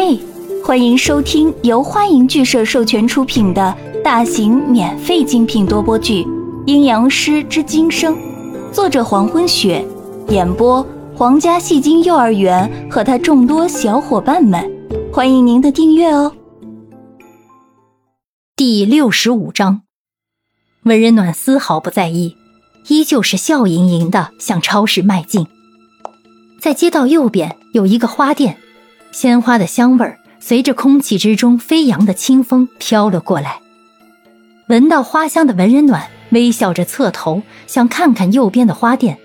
嘿，欢迎收听由花影剧社授权出品的大型免费精品多播剧《阴阳师之今生》，作者黄昏雪，演播皇家戏精幼儿园和他众多小伙伴们。欢迎您的订阅哦。第六十五章，文人暖丝毫不在意，依旧是笑盈盈的向超市迈进。在街道右边有一个花店。鲜花的香味儿随着空气之中飞扬的清风飘了过来。闻到花香的文人暖微笑着侧头，想看看右边的花店。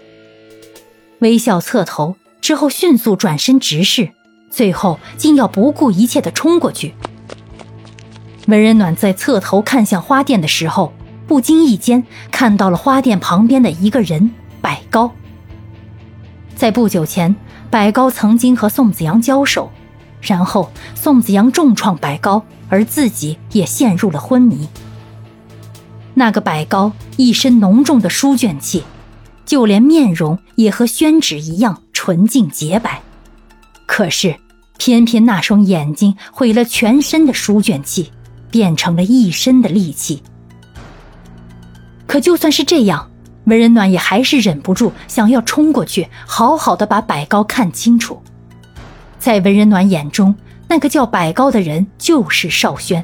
微笑侧头之后，迅速转身直视，最后竟要不顾一切的冲过去。文人暖在侧头看向花店的时候，不经意间看到了花店旁边的一个人——百高。在不久前。白高曾经和宋子阳交手，然后宋子阳重创白高，而自己也陷入了昏迷。那个百高一身浓重的书卷气，就连面容也和宣纸一样纯净洁白。可是，偏偏那双眼睛毁了全身的书卷气，变成了一身的戾气。可就算是这样。文人暖也还是忍不住想要冲过去，好好的把百高看清楚。在文人暖眼中，那个叫百高的人就是邵轩。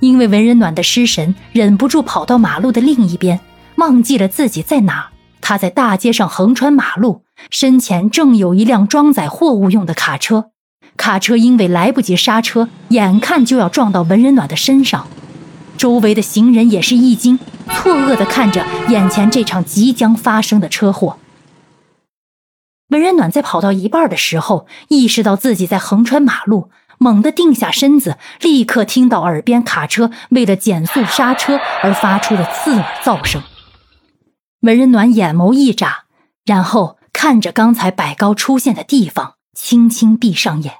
因为文人暖的失神，忍不住跑到马路的另一边，忘记了自己在哪。他在大街上横穿马路，身前正有一辆装载货物用的卡车，卡车因为来不及刹车，眼看就要撞到文人暖的身上。周围的行人也是一惊，错愕地看着眼前这场即将发生的车祸。文人暖在跑到一半的时候，意识到自己在横穿马路，猛地定下身子，立刻听到耳边卡车为了减速刹车而发出的刺耳噪声。文人暖眼眸一眨，然后看着刚才百高出现的地方，轻轻闭上眼。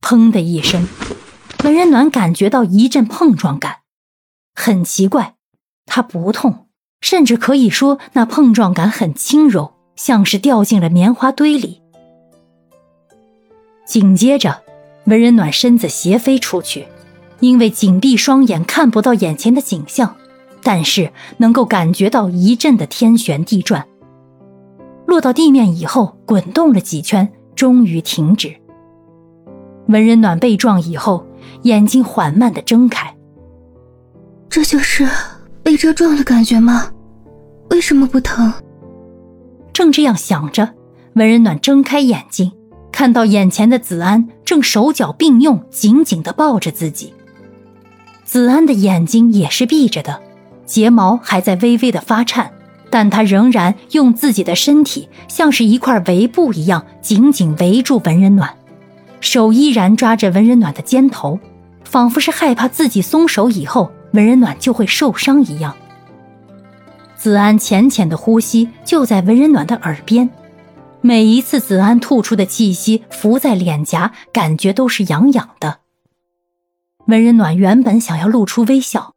砰的一声。文人暖感觉到一阵碰撞感，很奇怪，他不痛，甚至可以说那碰撞感很轻柔，像是掉进了棉花堆里。紧接着，文人暖身子斜飞出去，因为紧闭双眼看不到眼前的景象，但是能够感觉到一阵的天旋地转。落到地面以后，滚动了几圈，终于停止。文人暖被撞以后。眼睛缓慢的睁开，这就是被车撞的感觉吗？为什么不疼？正这样想着，文人暖睁开眼睛，看到眼前的子安正手脚并用，紧紧的抱着自己。子安的眼睛也是闭着的，睫毛还在微微的发颤，但他仍然用自己的身体像是一块围布一样紧紧围住文人暖，手依然抓着文人暖的肩头。仿佛是害怕自己松手以后，文人暖就会受伤一样。子安浅浅的呼吸就在文人暖的耳边，每一次子安吐出的气息浮在脸颊，感觉都是痒痒的。文人暖原本想要露出微笑，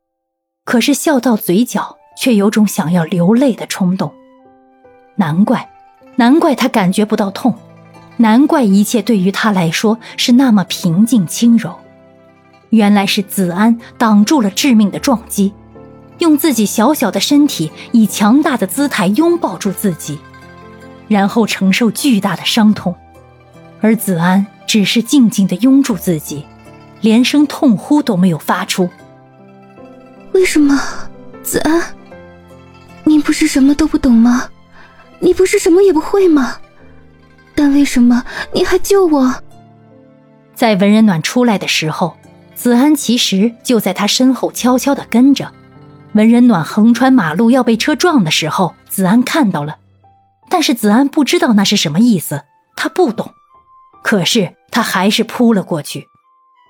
可是笑到嘴角却有种想要流泪的冲动。难怪，难怪他感觉不到痛，难怪一切对于他来说是那么平静轻柔。原来是子安挡住了致命的撞击，用自己小小的身体以强大的姿态拥抱住自己，然后承受巨大的伤痛，而子安只是静静的拥住自己，连声痛呼都没有发出。为什么，子安？你不是什么都不懂吗？你不是什么也不会吗？但为什么你还救我？在文人暖出来的时候。子安其实就在他身后悄悄地跟着。文人暖横穿马路要被车撞的时候，子安看到了，但是子安不知道那是什么意思，他不懂。可是他还是扑了过去。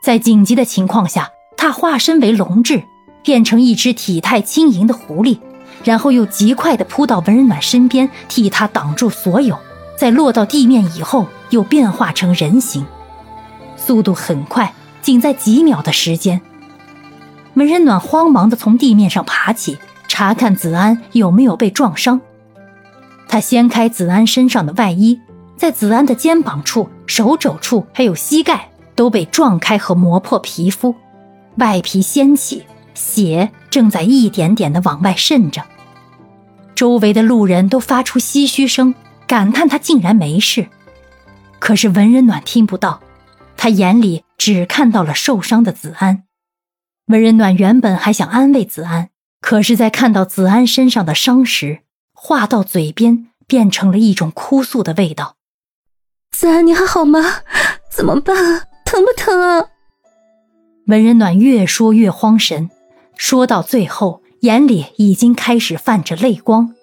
在紧急的情况下，他化身为龙质，变成一只体态轻盈的狐狸，然后又极快地扑到文人暖身边，替他挡住所有。在落到地面以后，又变化成人形，速度很快。仅在几秒的时间，门人暖慌忙地从地面上爬起，查看子安有没有被撞伤。他掀开子安身上的外衣，在子安的肩膀处、手肘处还有膝盖都被撞开和磨破皮肤，外皮掀起，血正在一点点的往外渗着。周围的路人都发出唏嘘声，感叹他竟然没事。可是文人暖听不到，他眼里只看到了受伤的子安。文人暖原本还想安慰子安，可是，在看到子安身上的伤时，话到嘴边变成了一种哭诉的味道。子安，你还好吗？怎么办啊？疼不疼啊？文人暖越说越慌神，说到最后。眼里已经开始泛着泪光，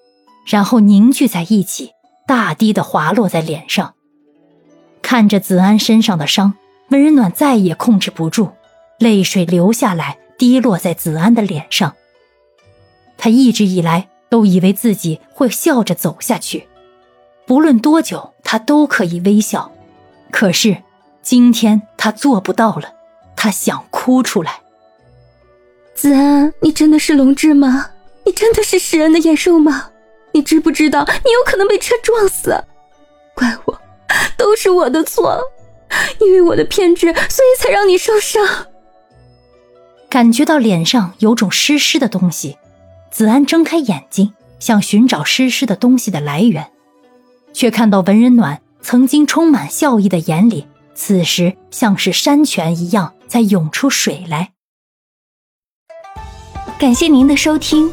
然后凝聚在一起，大滴的滑落在脸上。看着子安身上的伤，温人暖再也控制不住，泪水流下来，滴落在子安的脸上。他一直以来都以为自己会笑着走下去，不论多久，他都可以微笑。可是今天他做不到了，他想哭出来。子安，你真的是龙志吗？你真的是食人的野兽吗？你知不知道你有可能被车撞死？怪我，都是我的错，因为我的偏执，所以才让你受伤。感觉到脸上有种湿湿的东西，子安睁开眼睛，想寻找湿湿的东西的来源，却看到文人暖曾经充满笑意的眼里，此时像是山泉一样在涌出水来。感谢您的收听，